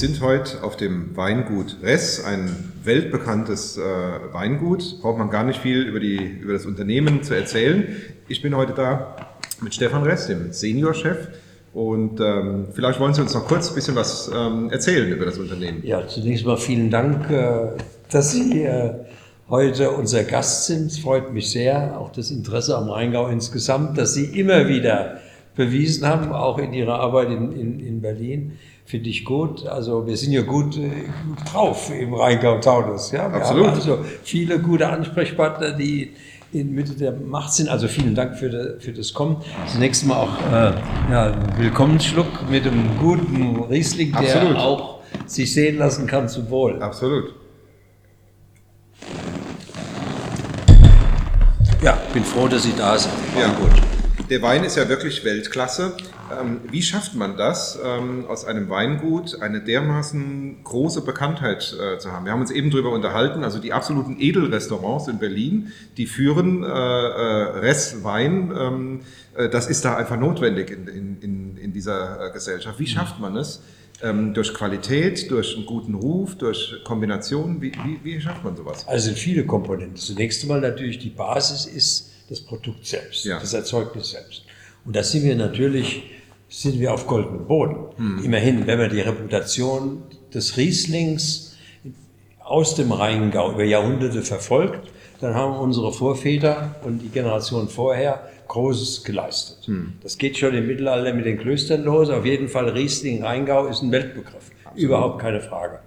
sind heute auf dem Weingut Ress, ein weltbekanntes äh, Weingut. Braucht man gar nicht viel über, die, über das Unternehmen zu erzählen. Ich bin heute da mit Stefan Ress, dem Seniorchef. Und ähm, vielleicht wollen Sie uns noch kurz ein bisschen was ähm, erzählen über das Unternehmen. Ja, zunächst mal vielen Dank, äh, dass Sie äh, heute unser Gast sind. Es freut mich sehr, auch das Interesse am Rheingau insgesamt, dass Sie immer wieder bewiesen haben, auch in Ihrer Arbeit in, in, in Berlin. Finde ich gut. Also wir sind ja gut, äh, gut drauf im Rheingau-Taunus. Ja? Wir Absolut. haben also viele gute Ansprechpartner, die in Mitte der Macht sind. Also vielen Dank für, de, für das Kommen. Zunächst mal auch äh, ja, einen Willkommensschluck mit einem guten Riesling, der Absolut. auch sich sehen lassen kann zum Wohl. Absolut. Ja, bin froh, dass Sie da sind. Ja. gut. Der Wein ist ja wirklich Weltklasse. Ähm, wie schafft man das, ähm, aus einem Weingut eine dermaßen große Bekanntheit äh, zu haben? Wir haben uns eben darüber unterhalten, also die absoluten Edelrestaurants in Berlin, die führen äh, äh, Ress Wein. Ähm, äh, das ist da einfach notwendig in, in, in, in dieser äh, Gesellschaft. Wie schafft man es? Ähm, durch Qualität, durch einen guten Ruf, durch Kombinationen? Wie, wie, wie schafft man sowas? Also sind viele Komponenten. Zunächst einmal natürlich die Basis ist das Produkt selbst, Ja. das Erzeugnis selbst. Und da sind wir natürlich, sind wir auf goldenem Boden. Hm. Immerhin, wenn man die Reputation des Rieslings aus dem Rheingau über Jahrhunderte verfolgt, dann haben unsere Vorväter und die Generation vorher Großes geleistet. Hm. Das geht schon im Mittelalter mit den Klöstern los. Auf jeden Fall Riesling Rheingau ist ein Weltbegriff. Überhaupt keine Frage.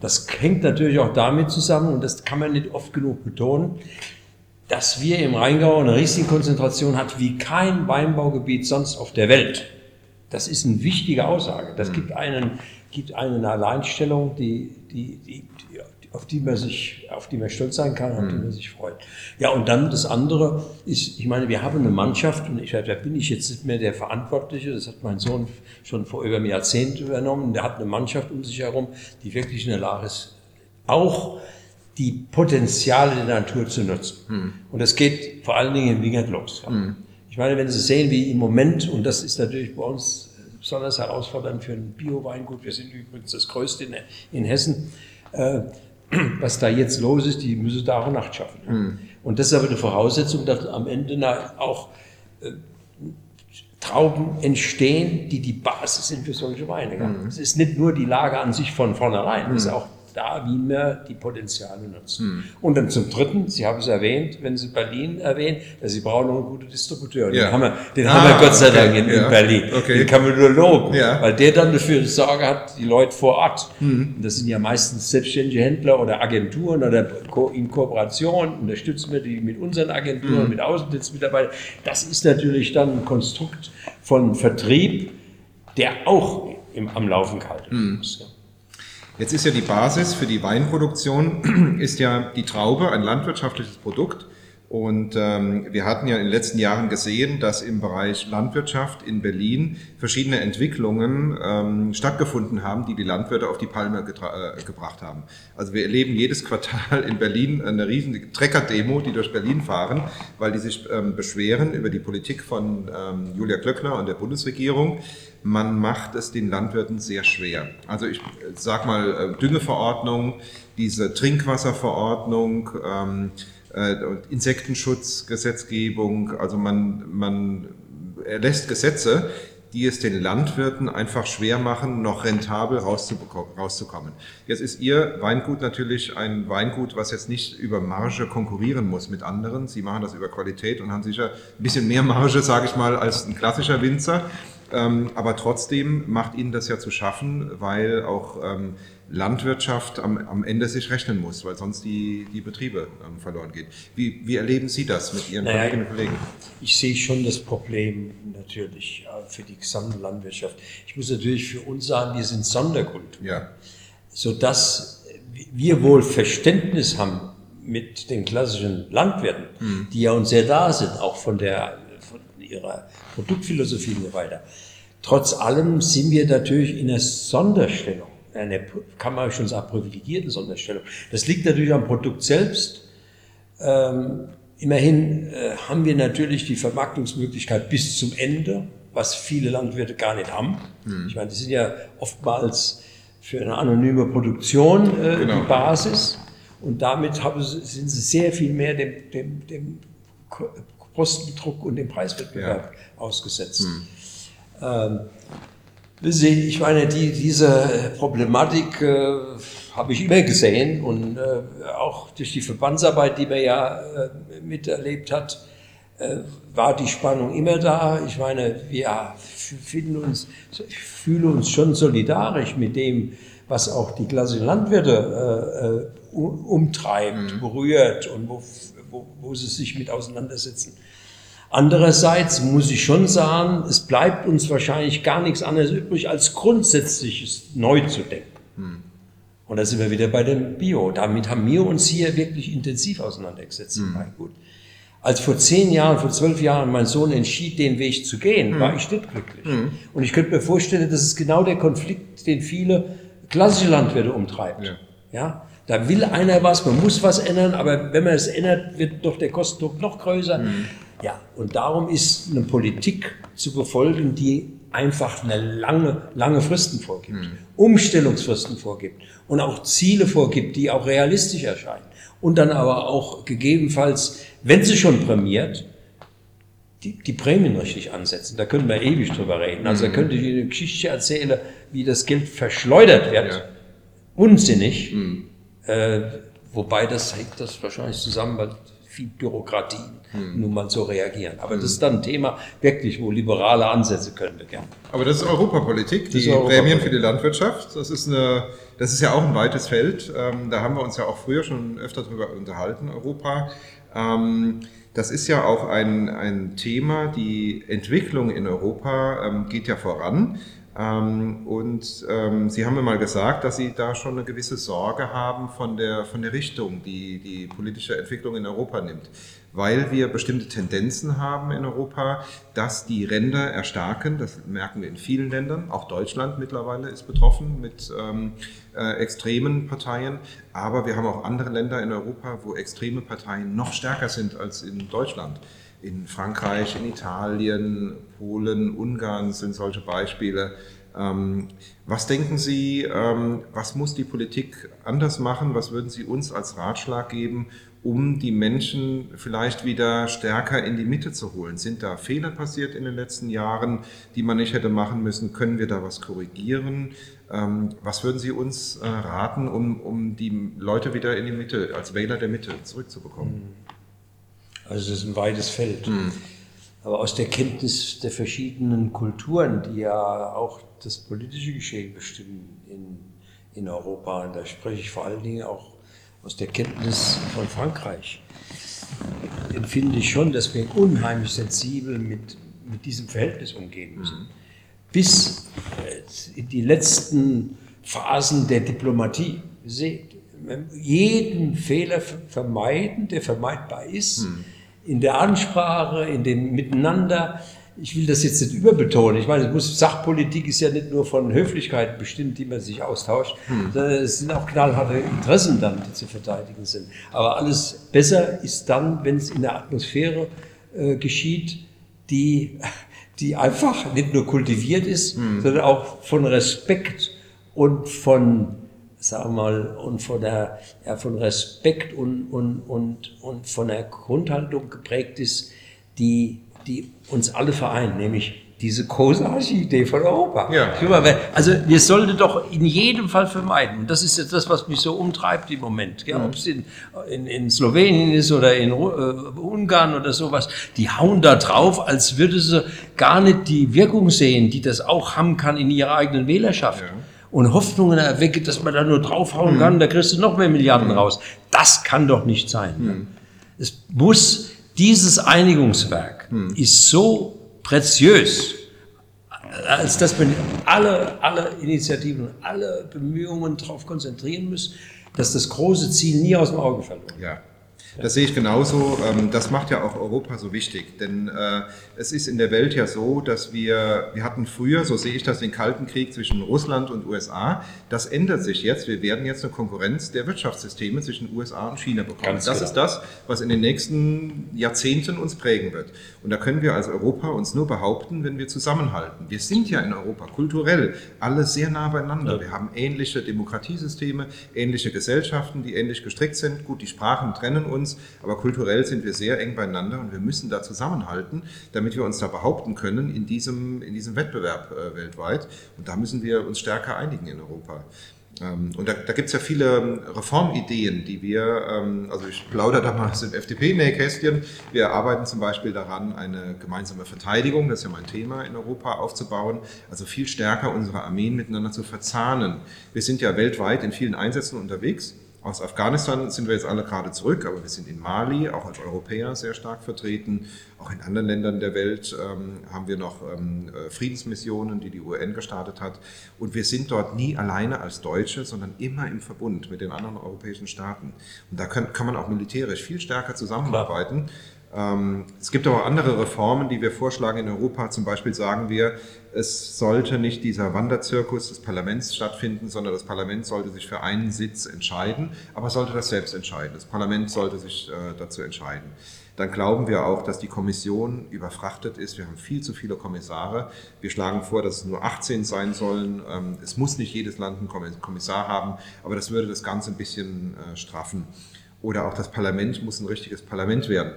Das hängt natürlich auch damit zusammen, und das kann man nicht oft genug betonen, dass wir im Rheingau eine Riesling-Konzentration hat wie kein Weinbaugebiet sonst auf der Welt. Das ist eine wichtige Aussage. Das gibt einen, gibt eine Alleinstellung, die, die, die, auf die man sich, auf die man stolz sein kann, auf die man sich freut. Ja, und dann das andere ist, ich meine, wir haben eine Mannschaft, und ich, da bin ich jetzt nicht mehr der Verantwortliche, das hat mein Sohn schon vor über einem Jahrzehnt übernommen, der hat eine Mannschaft um sich herum, die wirklich in der Lage ist, auch die Potenziale der Natur zu nutzen. Und das geht vor allen Dingen in Wingert los. Ich meine, wenn Sie sehen, wie im Moment, und das ist natürlich bei uns besonders herausfordernd für ein Bio-Weingut, wir sind übrigens das größte in, in Hessen, äh, was da jetzt los ist, die müssen Tag und Nacht schaffen. Und das ist aber eine Voraussetzung, dass am Ende auch äh, Trauben entstehen, die die Basis sind für solche Weine. Ja. Es ist nicht nur die Lage an sich von vornherein, es ist auch da, wie wir die Potenziale nutzen. Und dann zum Dritten, Sie haben es erwähnt, wenn Sie Berlin erwähnen, dass Sie brauchen noch einen guten Distributeur. Ja. Den haben wir, den Ah, haben wir Gott sei okay, Dank in, ja, Berlin. okay. Den kann man nur loben, Ja. weil der dann dafür Sorge hat, die Leute vor Ort. Und das sind ja meistens selbstständige Händler oder Agenturen oder in Kooperation unterstützen wir die mit unseren Agenturen, Mhm. mit Außendienstmitarbeitern. Das ist natürlich dann ein Konstrukt von Vertrieb, der auch im, am Laufen gehalten werden muss. Jetzt ist ja die Basis für die Weinproduktion, ist ja die Traube, ein landwirtschaftliches Produkt. Und ähm, wir hatten ja in den letzten Jahren gesehen, dass im Bereich Landwirtschaft in Berlin verschiedene Entwicklungen ähm, stattgefunden haben, die die Landwirte auf die Palme äh, gebracht haben. Also wir erleben jedes Quartal in Berlin eine riesige Trecker-Demo, die durch Berlin fahren, weil die sich ähm, beschweren über die Politik von ähm, Julia Klöckner und der Bundesregierung. Man macht es den Landwirten sehr schwer. Also ich sag mal äh, Düngeverordnung, diese Trinkwasserverordnung, ähm, äh, Insektenschutzgesetzgebung. Also man, man erlässt Gesetze, die es den Landwirten einfach schwer machen, noch rentabel rauszukommen. Jetzt ist Ihr Weingut natürlich ein Weingut, was jetzt nicht über Marge konkurrieren muss mit anderen. Sie machen das über Qualität und haben sicher ein bisschen mehr Marge, sage ich mal, als ein klassischer Winzer. Ähm, aber trotzdem macht Ihnen das ja zu schaffen, weil auch ähm, Landwirtschaft am, am Ende sich rechnen muss, weil sonst die, die Betriebe ähm, verloren gehen. Wie, wie erleben Sie das mit Ihren Naja, Kolleginnen und Kollegen? Ich sehe schon das Problem natürlich für die gesamte Landwirtschaft. Ich muss natürlich für uns sagen, wir sind Sonderkultur. Ja, sodass wir wohl Verständnis haben mit den klassischen Landwirten, die ja uns sehr da sind, auch von, der, von ihrer Produktphilosophie und so weiter. Trotz allem sind wir natürlich in einer Sonderstellung, eine, kann man schon sagen, privilegierte Sonderstellung. Das liegt natürlich am Produkt selbst. Ähm, immerhin äh, haben wir natürlich die Vermarktungsmöglichkeit bis zum Ende, was viele Landwirte gar nicht haben. Ich meine, die sind ja oftmals für eine anonyme Produktion äh, genau. die Basis. Und damit haben, sind sie sehr viel mehr dem, dem, dem Kostendruck und dem Preiswettbewerb ja. ausgesetzt. Hm. Ähm, ich meine, die, diese Problematik äh, habe ich immer gesehen und äh, auch durch die Verbandsarbeit, die man ja äh, miterlebt hat, äh, war die Spannung immer da. Ich meine, wir finden uns, ich fühle uns schon solidarisch mit dem, was auch die klassischen Landwirte äh, äh umtreibt, mhm. berührt und wo, wo, wo sie sich mit auseinandersetzen. Andererseits muss ich schon sagen, es bleibt uns wahrscheinlich gar nichts anderes übrig, als grundsätzliches neu zu denken. Hm. Und da sind wir wieder bei dem Bio. Damit haben wir uns hier wirklich intensiv auseinandergesetzt. Hm. Gut. Als vor zehn Jahren, vor zwölf Jahren mein Sohn entschied, den Weg zu gehen, hm. war ich nicht glücklich. Hm. Und ich könnte mir vorstellen, das ist genau der Konflikt, den viele klassische Landwirte umtreibt. Ja. ja? Da will einer was, man muss was ändern, aber wenn man es ändert, wird doch der Kostendruck noch größer. Mhm. Ja, und darum ist eine Politik zu befolgen, die einfach eine lange, lange Fristen vorgibt, mhm. Umstellungsfristen vorgibt und auch Ziele vorgibt, die auch realistisch erscheinen. Und dann aber auch gegebenenfalls, wenn sie schon prämiert, die, die Prämien richtig ansetzen. Da können wir ewig drüber reden. Also da hm. könnte ich Ihnen eine Geschichte erzählen, wie das Geld verschleudert wird. Ja. Unsinnig. Mhm. Äh, wobei das hängt das wahrscheinlich zusammen, weil viel Bürokratie hm. nun mal so reagieren. Aber hm. das ist dann ein Thema wirklich, wo liberale Ansätze können wir gerne. Aber das ist Europapolitik, die Europapolitik. Prämien für die Landwirtschaft. Das ist, eine, das ist ja auch ein weites Feld. Ähm, da haben wir uns ja auch früher schon öfter darüber unterhalten, Europa. Ähm, das ist ja auch ein, ein Thema, die Entwicklung in Europa ähm, geht ja voran. Ähm, und ähm, Sie haben mir mal gesagt, dass Sie da schon eine gewisse Sorge haben von der, von der Richtung, die die politische Entwicklung in Europa nimmt, weil wir bestimmte Tendenzen haben in Europa, dass die Ränder erstarken. Das merken wir in vielen Ländern. Auch Deutschland mittlerweile ist betroffen mit ähm, äh, extremen Parteien. Aber wir haben auch andere Länder in Europa, wo extreme Parteien noch stärker sind als in Deutschland in Frankreich, in Italien, Polen, Ungarn sind solche Beispiele. Ähm, was denken Sie, ähm, was muss die Politik anders machen? Was würden Sie uns als Ratschlag geben, um die Menschen vielleicht wieder stärker in die Mitte zu holen? Sind da Fehler passiert in den letzten Jahren, die man nicht hätte machen müssen? Können wir da was korrigieren? Ähm, was würden Sie uns äh, raten, um, um die Leute wieder in die Mitte, als Wähler der Mitte zurückzubekommen? Also es ist ein weites Feld. Mhm. Aber aus der Kenntnis der verschiedenen Kulturen, die ja auch das politische Geschehen bestimmen in, in Europa, und da spreche ich vor allen Dingen auch aus der Kenntnis von Frankreich, empfinde ich schon, dass wir unheimlich sensibel mit, mit diesem Verhältnis umgehen müssen. Mhm. Bis äh, in die letzten Phasen der Diplomatie. Seht, jeden Fehler vermeiden, der vermeidbar ist. Mhm in der Ansprache, in dem Miteinander. Ich will das jetzt nicht überbetonen. Ich meine, muss, Sachpolitik ist ja nicht nur von Höflichkeit bestimmt, die man sich austauscht, hm. sondern es sind auch knallharte Interessen dann, die zu verteidigen sind. Aber alles besser ist dann, wenn es in der Atmosphäre äh, geschieht, die, die einfach nicht nur kultiviert ist, hm. sondern auch von Respekt und von wir mal, und von, der, ja, von Respekt und, und, und, und von der Grundhaltung geprägt ist, die, die uns alle vereint, nämlich diese großartige Idee von Europa. Ja. Also wir sollten doch in jedem Fall vermeiden, und das ist jetzt das, was mich so umtreibt im Moment, ja, mhm. ob es in, in, in, Slowenien ist oder in äh, Ungarn oder sowas, die hauen da drauf, als würde sie gar nicht die Wirkung sehen, die das auch haben kann in ihrer eigenen Wählerschaft. Ja und Hoffnungen erweckt, dass man da nur draufhauen kann, da kriegst du noch mehr Milliarden raus. Das kann doch nicht sein. Es muss, dieses Einigungswerk ist so preziös, als dass man alle, alle Initiativen, alle Bemühungen darauf konzentrieren muss, dass das große Ziel nie aus dem Auge verloren ja. Das sehe ich genauso. Ähm, das macht ja auch Europa so wichtig. Denn äh, es ist in der Welt ja so, dass wir, wir hatten früher, so sehe ich das, den Kalten Krieg zwischen Russland und USA. Das ändert sich jetzt. Wir werden jetzt eine Konkurrenz der Wirtschaftssysteme zwischen USA und China bekommen. Ganz das genau. ist das, was in den nächsten Jahrzehnten uns prägen wird. Und da können wir als Europa uns nur behaupten, wenn wir zusammenhalten. Wir sind ja in Europa kulturell alle sehr nah beieinander. Ja. Wir haben ähnliche Demokratiesysteme, ähnliche Gesellschaften, die ähnlich gestrickt sind. Gut, die Sprachen trennen uns uns, aber kulturell sind wir sehr eng beieinander und wir müssen da zusammenhalten, damit wir uns da behaupten können in diesem, in diesem Wettbewerb äh, weltweit. Und da müssen wir uns stärker einigen in Europa. Ähm, und da, da gibt es ja viele ähm, Reformideen, die wir, ähm, also ich plaudere da mal aus dem FDP-Nähkästchen, wir arbeiten zum Beispiel daran, eine gemeinsame Verteidigung, das ist ja mein Thema in Europa, aufzubauen, also viel stärker unsere Armeen miteinander zu verzahnen. Wir sind ja weltweit in vielen Einsätzen unterwegs aus Afghanistan sind wir jetzt alle gerade zurück, aber wir sind in Mali auch als Europäer sehr stark vertreten. Auch in anderen Ländern der Welt ähm, haben wir noch ähm, äh, Friedensmissionen, die die UN gestartet hat. Und wir sind dort nie alleine als Deutsche, sondern immer im Verbund mit den anderen europäischen Staaten. Und da kann, kann man auch militärisch viel stärker zusammenarbeiten. Klar. Ähm, es gibt aber andere Reformen, die wir vorschlagen in Europa. Zum Beispiel sagen wir, es sollte nicht dieser Wanderzirkus des Parlaments stattfinden, sondern das Parlament sollte sich für einen Sitz entscheiden, aber sollte das selbst entscheiden. Das Parlament sollte sich äh, dazu entscheiden. Dann glauben wir auch, dass die Kommission überfrachtet ist. Wir haben viel zu viele Kommissare. Wir schlagen vor, dass es nur 18 sein sollen. Ähm, es muss nicht jedes Land einen Kommissar haben, aber das würde das Ganze ein bisschen äh, straffen. Oder auch das Parlament muss ein richtiges Parlament werden.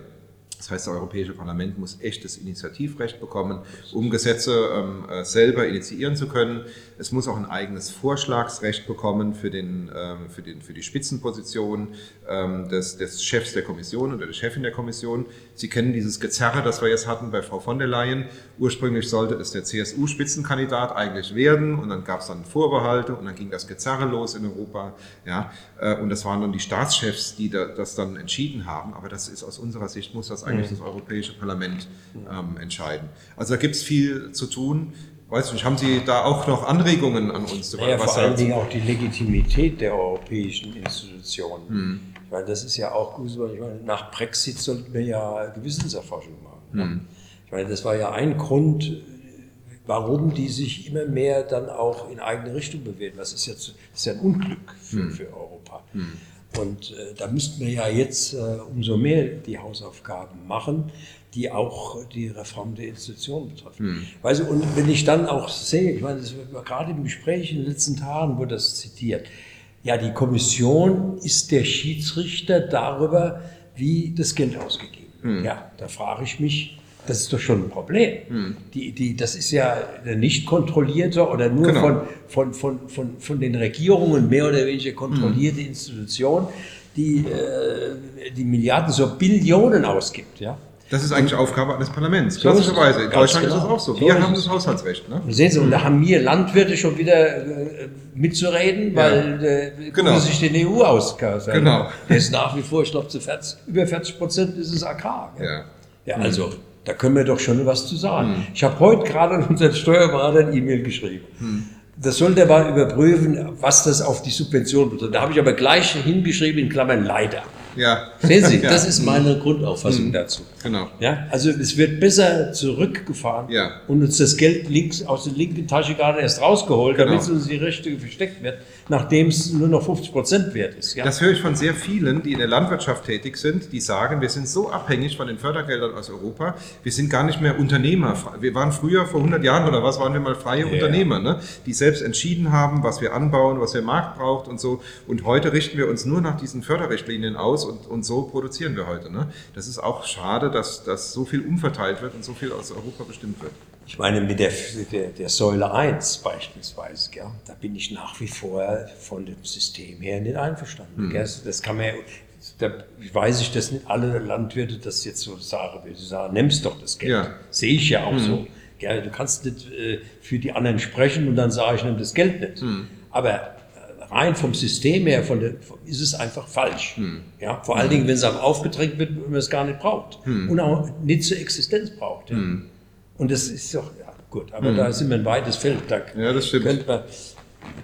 Das heißt, das Europäische Parlament muss echtes Initiativrecht bekommen, um Gesetze ähm, äh, selber initiieren zu können. Es muss auch ein eigenes Vorschlagsrecht bekommen für, den, ähm, für, den, für die Spitzenposition ähm, des, des Chefs der Kommission oder der Chefin der Kommission. Sie kennen dieses Gezerre, das wir jetzt hatten bei Frau von der Leyen. Ursprünglich sollte es der CSU-Spitzenkandidat eigentlich werden und dann gab es dann Vorbehalte und dann ging das Gezerre los in Europa. Ja, äh, und das waren dann die Staatschefs, die da, das dann entschieden haben. Aber das ist aus unserer Sicht, muss das eigentlich mhm. das Europäische Parlament ähm, entscheiden. Also da gibt es viel zu tun. Weiß nicht, haben Sie da auch noch Anregungen an uns? Naja, was vor allen Dingen auch die Legitimität der europäischen Institutionen. Hm. Ich meine, das ist ja auch gut. Ich meine, nach Brexit sollten wir ja Gewissenserforschung machen. Hm. Ich meine, das war ja ein Grund, warum die sich immer mehr dann auch in eigene Richtung bewegen. Das ist, jetzt, das ist ja ein Unglück für, hm. für Europa. Hm. Und äh, da müssten wir ja jetzt äh, umso mehr die Hausaufgaben machen, die auch die Reform der Institutionen betreffen. Hm. Weißt du, und wenn ich dann auch sehe, ich meine, das war gerade im Gespräch in den letzten Tagen wurde das zitiert, ja, die Kommission ist der Schiedsrichter darüber, wie das Geld ausgegeben wird. Hm. Ja, da frage ich mich, das ist doch schon ein Problem. Hm. Die, die, das ist ja eine nicht kontrollierte oder nur genau. von, von, von, von, von den Regierungen mehr oder weniger kontrollierte hm. Institution, die äh, die Milliarden, so Billionen ausgibt. Ja? Das ist eigentlich Aufgabe eines Parlaments. Klassischerweise. In Deutschland genau. ist das auch so. Wir so haben das Haushaltsrecht. Ne? Sehen Sie, und da haben wir Landwirte schon wieder äh, mitzureden, weil äh, genau. sich den EU aus. Genau. Der ist nach wie vor, ich glaube, zu 40, über 40 Prozent ist es Agrar. Ja. ja, also. Mhm. Da können wir doch schon was zu sagen. Hm. Ich habe heute gerade an unseren Steuerberater ein E-Mail geschrieben. Hm. Das soll der mal überprüfen, was das auf die Subvention betrifft. Da habe ich aber gleich hingeschrieben in Klammern leider. Ja. Sehen Sie, ja. das ist meine Grundauffassung mhm. dazu. Genau. Ja, also es wird besser zurückgefahren ja. und uns das Geld links aus der linken Tasche gerade erst rausgeholt, genau. damit es uns die rechte versteckt wird nachdem es nur noch 50 Prozent wert ist. Ja? Das höre ich von sehr vielen, die in der Landwirtschaft tätig sind, die sagen, wir sind so abhängig von den Fördergeldern aus Europa, wir sind gar nicht mehr Unternehmer. Wir waren früher, vor 100 Jahren oder was, waren wir mal freie ja. Unternehmer, ne? die selbst entschieden haben, was wir anbauen, was der Markt braucht und so. Und heute richten wir uns nur nach diesen Förderrichtlinien aus und, und so produzieren wir heute. Ne? Das ist auch schade, dass, dass so viel umverteilt wird und so viel aus Europa bestimmt wird. Ich meine, mit der, der, der Säule 1 beispielsweise, gell, da bin ich nach wie vor von dem System her nicht einverstanden. Mhm. Das kann man da weiß ich, dass nicht alle Landwirte das jetzt so sagen. Sie sagen, nimmst doch das Geld. Ja. Sehe ich ja auch mhm. so. Gell, du kannst nicht äh, für die anderen sprechen und dann sage ich, nimm das Geld nicht. Mhm. Aber rein vom System her von der, ist es einfach falsch. Hm. Ja, vor allen Dingen, wenn es einem aufgedrängt wird, wenn man es gar nicht braucht hm. und auch nicht zur Existenz braucht. Ja. Hm. Und das ist doch, ja, gut, aber mhm. da sind wir ein weites Feld. Da ja, das stimmt. Man,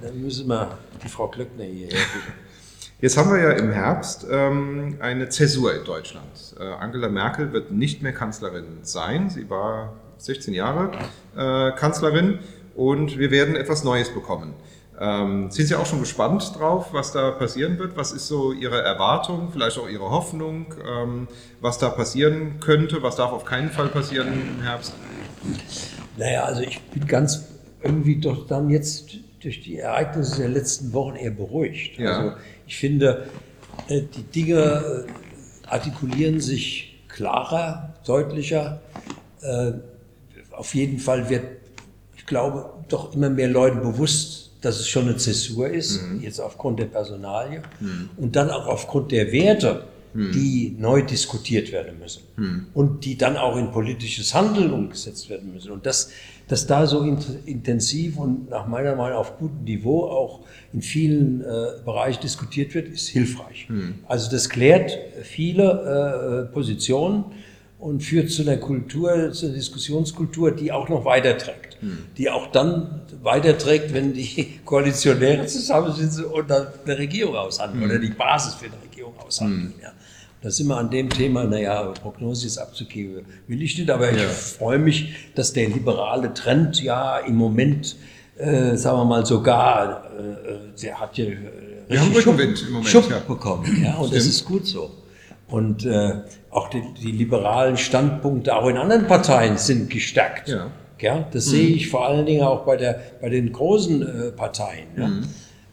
da müssen wir die Frau Klöckner hier Jetzt haben wir ja im Herbst ähm, eine Zäsur in Deutschland. Äh, Angela Merkel wird nicht mehr Kanzlerin sein. Sie war 16 Jahre äh, Kanzlerin und wir werden etwas Neues bekommen. Ähm, sind Sie auch schon gespannt drauf, was da passieren wird? Was ist so Ihre Erwartung, vielleicht auch Ihre Hoffnung, ähm, was da passieren könnte? Was darf auf keinen Fall passieren im Herbst? Naja, also ich bin ganz irgendwie doch dann jetzt durch die Ereignisse der letzten Wochen eher beruhigt. Ja. Also ich finde, äh, die Dinge äh, artikulieren sich klarer, deutlicher. Äh, Auf jeden Fall wird, ich glaube, doch immer mehr Leuten bewusst, dass es schon eine Zäsur ist, jetzt aufgrund der Personalie und dann auch aufgrund der Werte, die neu diskutiert werden müssen und die dann auch in politisches Handeln umgesetzt werden müssen. Und das, dass da so int- intensiv und nach meiner Meinung auf gutem Niveau auch in vielen äh, Bereichen diskutiert wird, ist hilfreich. Also das klärt viele äh, Positionen und führt zu einer Kultur, zu einer Diskussionskultur, die auch noch weiterträgt. Die auch dann weiterträgt, wenn die Koalitionäre zusammensitzen und dann eine Regierung aushandeln oder die Basis für eine Regierung aushandeln. Ja. Da sind wir an dem Thema, naja, Prognose jetzt abzugeben, will ich nicht, aber ich freue mich, dass der liberale Trend ja im Moment, äh, sagen wir mal, sogar, äh, äh, der hat ja äh, Wir haben richtig Rückenwind im Moment, Schub ja. bekommen. Ja, und das Stimmt. ist gut so. Und äh, auch die, die liberalen Standpunkte auch in anderen Parteien sind gestärkt. Ja. Ja, das sehe ich vor allen Dingen auch bei, der, bei den großen äh, Parteien. Ja.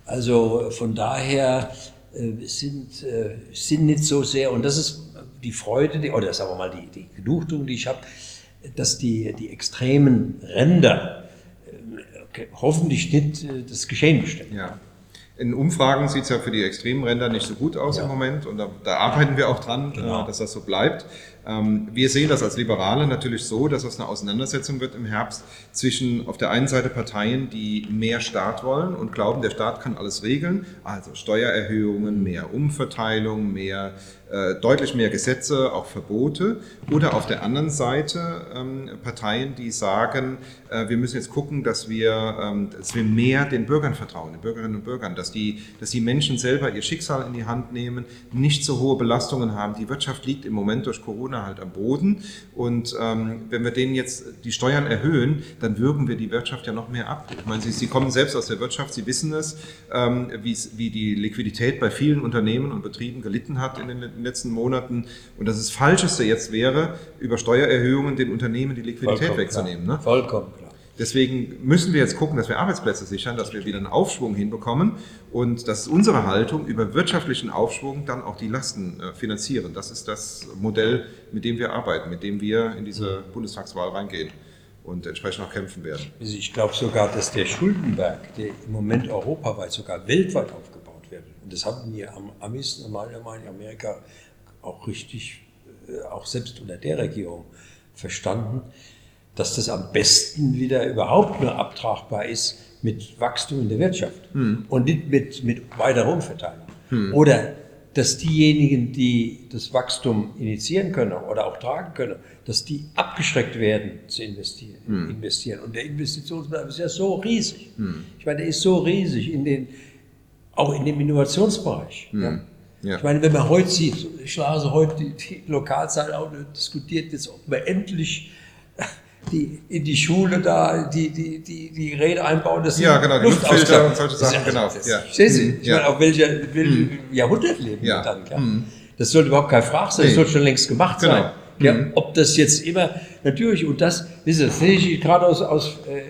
Also von daher äh, sind, äh, sind nicht so sehr, und das ist die Freude, die, oder sagen wir mal die, die Genugtuung, die ich habe, dass die, die extremen Ränder äh, hoffentlich nicht äh, das Geschehen bestimmen. Ja. In Umfragen sieht es ja für die extremen Ränder nicht so gut aus Ja. im Moment und da, da arbeiten wir auch dran, Genau. äh, dass das so bleibt. Ähm, wir sehen das als Liberale natürlich so, dass es eine Auseinandersetzung wird im Herbst zwischen auf der einen Seite Parteien, die mehr Staat wollen und glauben, der Staat kann alles regeln, also Steuererhöhungen, mehr Umverteilung, mehr deutlich mehr Gesetze, auch Verbote. Oder auf der anderen Seite ähm, Parteien, die sagen, äh, wir müssen jetzt gucken, dass wir, ähm, dass wir mehr den Bürgern vertrauen, den Bürgerinnen und Bürgern, dass die, dass die Menschen selber ihr Schicksal in die Hand nehmen, nicht so hohe Belastungen haben. Die Wirtschaft liegt im Moment durch Corona halt am Boden. Und ähm, wenn wir denen jetzt die Steuern erhöhen, dann würgen wir die Wirtschaft ja noch mehr ab. Ich meine, Sie, Sie kommen selbst aus der Wirtschaft, Sie wissen es, ähm, wie die Liquidität bei vielen Unternehmen und Betrieben gelitten hat in den letzten Monaten. Und dass das Falscheste jetzt wäre, über Steuererhöhungen den Unternehmen die Liquidität Vollkommen wegzunehmen. klar. Ne? Vollkommen klar. Deswegen müssen wir jetzt gucken, dass wir Arbeitsplätze sichern, dass wir wieder einen Aufschwung hinbekommen und das ist unsere Haltung, über wirtschaftlichen Aufschwung dann auch die Lasten äh, finanzieren. Das ist das Modell, mit dem wir arbeiten, mit dem wir in diese Bundestagswahl reingehen und entsprechend auch kämpfen werden. Also ich glaube sogar, dass der Schuldenberg, der im Moment europaweit, sogar weltweit und das haben die Am- Amis, meiner Meinung nach Amerika, auch richtig, äh, auch selbst unter der Regierung verstanden, dass das am besten wieder überhaupt nur abtragbar ist mit Wachstum in der Wirtschaft und nicht mit, mit weiterer Umverteilung. Oder dass diejenigen, die das Wachstum initiieren können oder auch tragen können, dass die abgeschreckt werden zu investieren. investieren. Und der Investitionsbedarf ist ja so riesig. Ich meine, der ist so riesig in den, auch in dem Innovationsbereich. Ja. Ja. Ich meine, wenn man heute sieht, ich schlage heute die, die Lokalzeit auch diskutiert jetzt, ob man endlich die, in die Schule da die, die, die, die Räder einbauen, sie Ja, genau, die Luftfilter und solche Sachen, Das genau, das- ja. Verstehen Sie? Mhm, Ich ja. meine, auf welcher, welchem Jahrhundert leben Ja. wir dann? Gell? Das sollte überhaupt keine Frage sein, das Nee. sollte schon längst gemacht Genau. sein. Ja, Ob das jetzt immer, natürlich, und das, wissen Sie, das sehe ich gerade aus, aus, äh,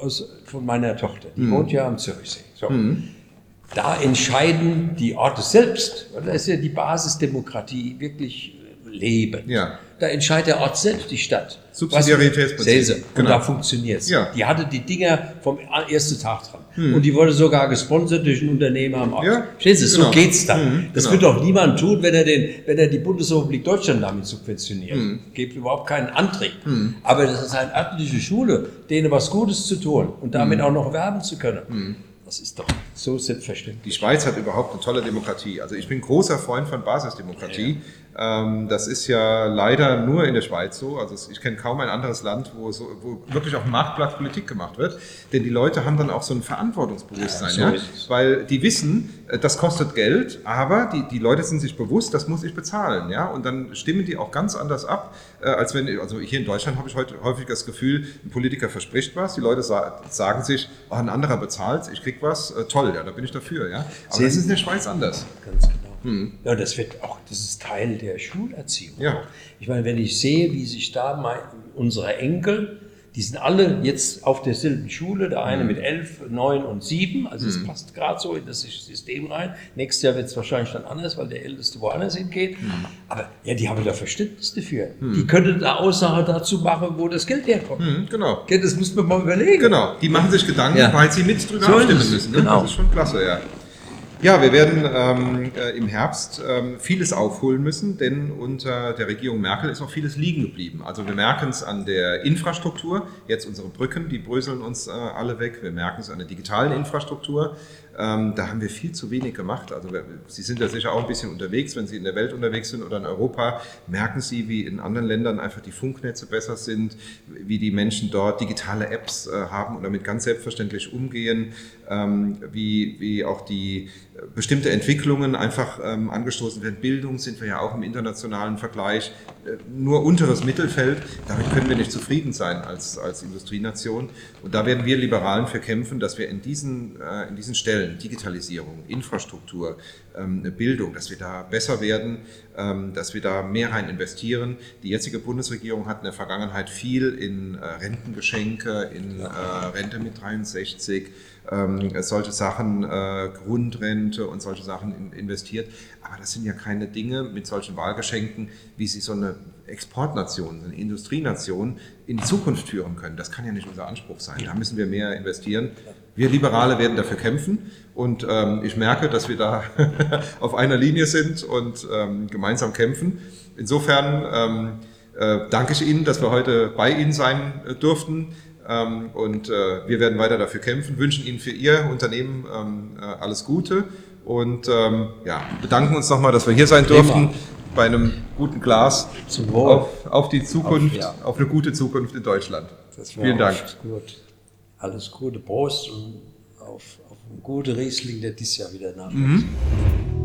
aus, von meiner Tochter, die Mhm. wohnt ja am Zürichsee. So. Da entscheiden die Orte selbst, weil da ist ja die Basisdemokratie wirklich äh, leben. Ja. Da entscheidet der Ort selbst, die Stadt. Subsidiaritätsprinzip. Sie, und Genau. da funktioniert es. Ja. Die hatte die Dinger vom ersten Tag dran. Und die wurde sogar gesponsert durch einen Unternehmer am Ort. Ja, Verstehen Sie, so genau. geht's dann. Mhm, Das genau. wird doch niemand tun, wenn er, den, wenn er die Bundesrepublik Deutschland damit subventioniert. Mhm. Gibt überhaupt keinen Antrieb. Aber das ist eine örtliche Schule, denen was Gutes zu tun und damit Mhm. auch noch werben zu können. Das ist doch so selbstverständlich. Die Schweiz hat überhaupt eine tolle Demokratie. Also ich bin großer Freund von Basisdemokratie. Ähm, das ist ja leider nur in der Schweiz so. Also ich kenne kaum ein anderes Land, wo, so, wo wirklich auf dem Marktplatz Politik gemacht wird. Denn die Leute haben dann auch so ein Verantwortungsbewusstsein. Ja, so ja? Weil die wissen, äh, das kostet Geld, aber die, die Leute sind sich bewusst, das muss ich bezahlen. Ja? Und dann stimmen die auch ganz anders ab, äh, als wenn, also hier in Deutschland habe ich heute häufig das Gefühl, ein Politiker verspricht was, die Leute sagen sich, oh, ein anderer bezahlt, ich krieg was, äh, toll, ja, da bin ich dafür. Ja? Aber Sie das ist in der Schweiz anders. Ganz genau. Hm. Ja, das wird auch, das ist Teil der Schulerziehung. Ja. Ich meine, wenn ich sehe, wie sich da mein, unsere Enkel, die sind alle jetzt auf derselben Schule, der eine mhm. mit elf, neun und sieben, also es mhm. passt gerade so in das System rein. Nächstes Jahr wird es wahrscheinlich dann anders, weil der Älteste woanders hingeht. Mhm. Aber ja, die haben da Verständnis dafür. Mhm. Die können da Aussage dazu machen, wo das Geld herkommt. Mhm, genau. Das muss man mal überlegen. Genau, die machen sich Gedanken, ja. weil sie mit drüber so abstimmen müssen. Ne? Genau. Das ist schon klasse, ja. Ja, wir werden ähm, äh, im Herbst ähm, vieles aufholen müssen, denn unter der Regierung Merkel ist noch vieles liegen geblieben. Also wir merken es an der Infrastruktur, jetzt unsere Brücken, die bröseln uns äh, alle weg. Wir merken es an der digitalen Infrastruktur. Ähm, da haben wir viel zu wenig gemacht. Also Sie sind ja sicher auch ein bisschen unterwegs, wenn Sie in der Welt unterwegs sind oder in Europa, merken Sie, wie in anderen Ländern einfach die Funknetze besser sind, wie die Menschen dort digitale Apps äh, haben und damit ganz selbstverständlich umgehen, ähm, wie, wie auch die äh, bestimmte Entwicklungen einfach ähm, angestoßen werden. Bildung sind wir ja auch im internationalen Vergleich äh, nur unteres Mittelfeld. Damit können wir nicht zufrieden sein als, als Industrienation. Und da werden wir Liberalen für kämpfen, dass wir in diesen, in diesen Stellen Stellen, Digitalisierung, Infrastruktur, ähm, Bildung, dass wir da besser werden, ähm, dass wir da mehr rein investieren. Die jetzige Bundesregierung hat in der Vergangenheit viel in äh, Rentengeschenke, in äh, Rente mit 63, ähm, solche Sachen, äh, Grundrente und solche Sachen investiert. Aber das sind ja keine Dinge mit solchen Wahlgeschenken, wie sie so eine Exportnation, eine Industrienation in die Zukunft führen können. Das kann ja nicht unser Anspruch sein. Da müssen wir mehr investieren. Wir Liberale werden dafür kämpfen und ähm, ich merke, dass wir da auf einer Linie sind und ähm, gemeinsam kämpfen. Insofern ähm, äh, danke ich Ihnen, dass wir heute bei Ihnen sein äh, durften. Ähm, und äh, wir werden weiter dafür kämpfen, wünschen Ihnen für Ihr Unternehmen ähm, äh, alles Gute und ähm, ja, bedanken uns nochmal, dass wir hier sein durften bei einem guten Glas auf, auf, die Zukunft, auf, ja. auf, eine gute Zukunft in Deutschland. Vielen Dank. Gut. Alles Gute, Prost und auf, auf einen guten Riesling, der dieses Jahr wieder nachwächst. Mhm.